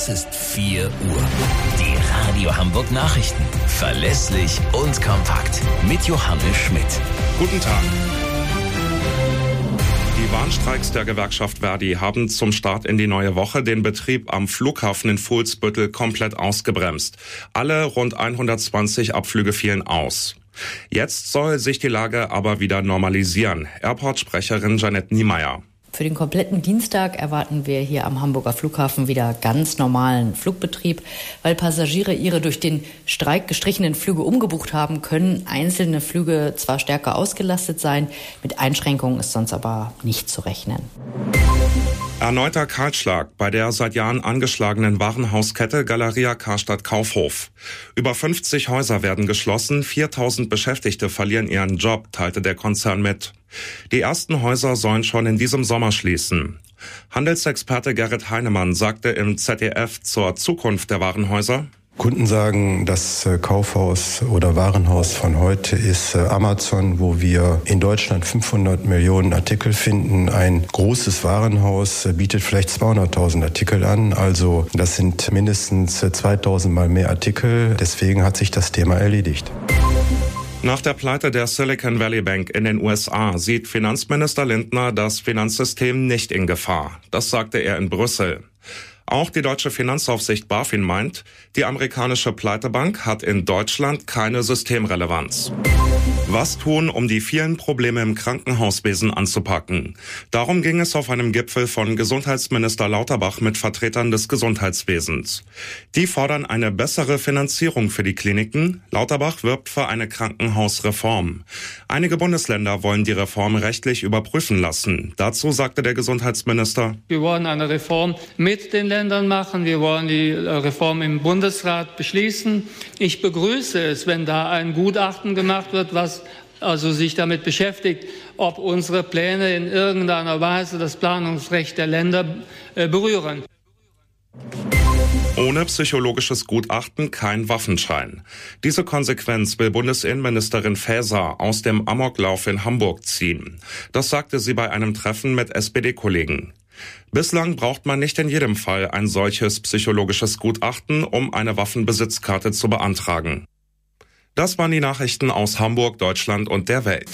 Es ist 4 Uhr. Die Radio Hamburg Nachrichten. Verlässlich und kompakt. Mit Johannes Schmidt. Guten Tag. Die Warnstreiks der Gewerkschaft Verdi haben zum Start in die neue Woche den Betrieb am Flughafen in Fuhlsbüttel komplett ausgebremst. Alle rund 120 Abflüge fielen aus. Jetzt soll sich die Lage aber wieder normalisieren. Airport-Sprecherin Janette Niemeyer. Für den kompletten Dienstag erwarten wir hier am Hamburger Flughafen wieder ganz normalen Flugbetrieb. Weil Passagiere ihre durch den Streik gestrichenen Flüge umgebucht haben, können einzelne Flüge zwar stärker ausgelastet sein, mit Einschränkungen ist sonst aber nicht zu rechnen. Erneuter Kahlschlag bei der seit Jahren angeschlagenen Warenhauskette Galeria Karstadt Kaufhof. Über 50 Häuser werden geschlossen, 4000 Beschäftigte verlieren ihren Job, teilte der Konzern mit. Die ersten Häuser sollen schon in diesem Sommer schließen. Handelsexperte Gerrit Heinemann sagte im ZDF zur Zukunft der Warenhäuser, Kunden sagen, das äh, Kaufhaus oder Warenhaus von heute ist äh, Amazon, wo wir in Deutschland 500 Millionen Artikel finden. Ein großes Warenhaus äh, bietet vielleicht 200.000 Artikel an. Also das sind mindestens 2000 mal mehr Artikel. Deswegen hat sich das Thema erledigt. Nach der Pleite der Silicon Valley Bank in den USA sieht Finanzminister Lindner das Finanzsystem nicht in Gefahr. Das sagte er in Brüssel. Auch die deutsche Finanzaufsicht BaFin meint, die amerikanische Pleitebank hat in Deutschland keine Systemrelevanz. Was tun, um die vielen Probleme im Krankenhauswesen anzupacken? Darum ging es auf einem Gipfel von Gesundheitsminister Lauterbach mit Vertretern des Gesundheitswesens. Die fordern eine bessere Finanzierung für die Kliniken. Lauterbach wirbt für eine Krankenhausreform. Einige Bundesländer wollen die Reform rechtlich überprüfen lassen. Dazu sagte der Gesundheitsminister, Wir wollen eine Reform mit den Ländern machen. Wir wollen die Reform im Bundesrat beschließen. Ich begrüße es, wenn da ein Gutachten gemacht wird, was also sich damit beschäftigt, ob unsere Pläne in irgendeiner Weise das Planungsrecht der Länder äh, berühren. Ohne psychologisches Gutachten kein Waffenschein. Diese Konsequenz will Bundesinnenministerin Faeser aus dem Amoklauf in Hamburg ziehen. Das sagte sie bei einem Treffen mit SPD-Kollegen. Bislang braucht man nicht in jedem Fall ein solches psychologisches Gutachten, um eine Waffenbesitzkarte zu beantragen. Das waren die Nachrichten aus Hamburg, Deutschland und der Welt.